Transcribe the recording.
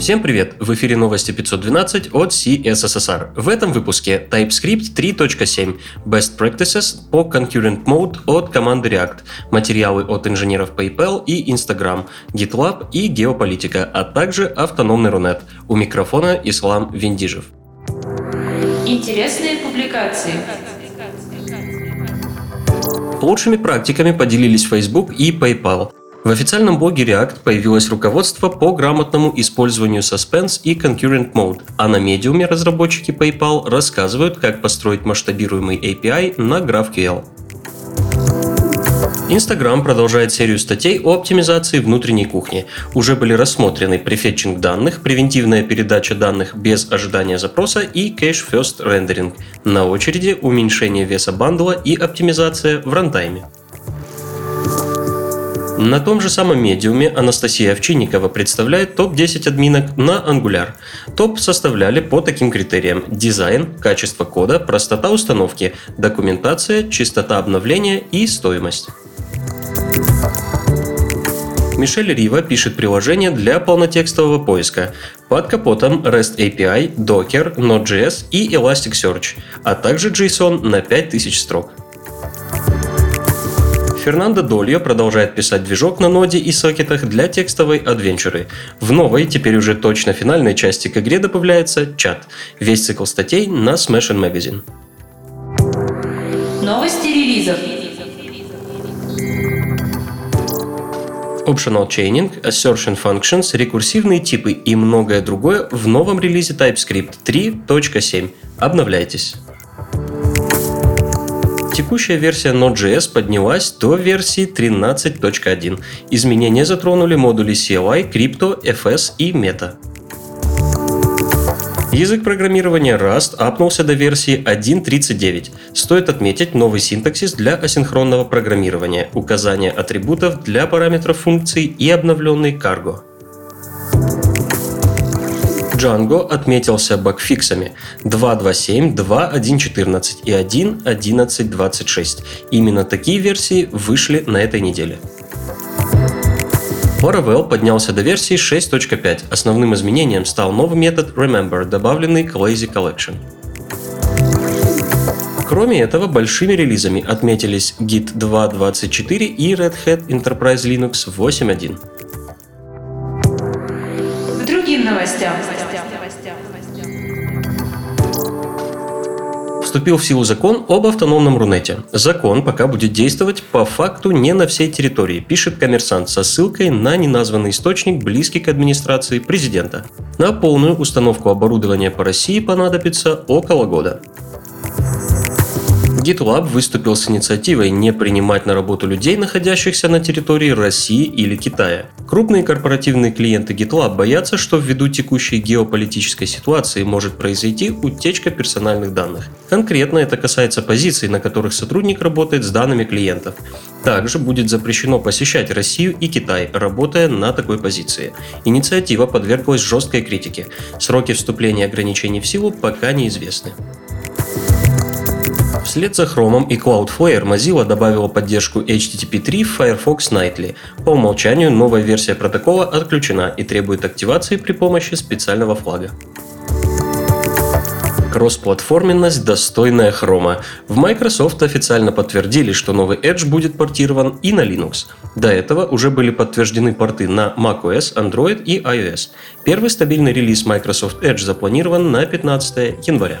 Всем привет! В эфире новости 512 от CSSR. В этом выпуске TypeScript 3.7 Best Practices по Concurrent Mode от команды React, материалы от инженеров PayPal и Instagram, GitLab и геополитика, а также автономный Рунет. У микрофона Ислам Виндижев. Интересные публикации. Лучшими практиками поделились Facebook и PayPal. В официальном блоге React появилось руководство по грамотному использованию Suspense и Concurrent Mode, а на медиуме разработчики PayPal рассказывают, как построить масштабируемый API на GraphQL. Instagram продолжает серию статей о оптимизации внутренней кухни. Уже были рассмотрены префетчинг данных, превентивная передача данных без ожидания запроса и cache-first rendering. На очереди уменьшение веса бандла и оптимизация в рантайме. На том же самом медиуме Анастасия Овчинникова представляет топ-10 админок на Angular. Топ составляли по таким критериям – дизайн, качество кода, простота установки, документация, частота обновления и стоимость. Мишель Рива пишет приложение для полнотекстового поиска. Под капотом REST API, Docker, Node.js и Elasticsearch, а также JSON на 5000 строк. Фернандо Дольо продолжает писать движок на ноде и сокетах для текстовой адвенчуры. В новой, теперь уже точно финальной части к игре добавляется чат. Весь цикл статей на Smash Magazine. Новости релизов. Optional Chaining, Assertion Functions, рекурсивные типы и многое другое в новом релизе TypeScript 3.7. Обновляйтесь. Текущая версия Node.js поднялась до версии 13.1. Изменения затронули модули CLI, Crypto, FS и Meta. Язык программирования Rust апнулся до версии 1.39. Стоит отметить новый синтаксис для асинхронного программирования, указание атрибутов для параметров функций и обновленный Cargo. Django отметился багфиксами 2.2.7, 2.1.14 и 1.11.26. Именно такие версии вышли на этой неделе. Laravel поднялся до версии 6.5. Основным изменением стал новый метод Remember, добавленный к Lazy Collection. Кроме этого, большими релизами отметились Git 2.24 и Red Hat Enterprise Linux 8.1. Новостям. Вступил в силу закон об автономном Рунете. Закон пока будет действовать по факту не на всей территории, пишет коммерсант со ссылкой на неназванный источник, близкий к администрации президента. На полную установку оборудования по России понадобится около года. GitLab выступил с инициативой не принимать на работу людей, находящихся на территории России или Китая. Крупные корпоративные клиенты GitLab боятся, что ввиду текущей геополитической ситуации может произойти утечка персональных данных. Конкретно это касается позиций, на которых сотрудник работает с данными клиентов. Также будет запрещено посещать Россию и Китай, работая на такой позиции. Инициатива подверглась жесткой критике. Сроки вступления ограничений в силу пока неизвестны. Вслед за Chrome и Cloudflare Mozilla добавила поддержку HTTP3 в Firefox Nightly. По умолчанию новая версия протокола отключена и требует активации при помощи специального флага. Кроссплатформенность, достойная Chrome. В Microsoft официально подтвердили, что новый Edge будет портирован и на Linux. До этого уже были подтверждены порты на macOS, Android и iOS. Первый стабильный релиз Microsoft Edge запланирован на 15 января.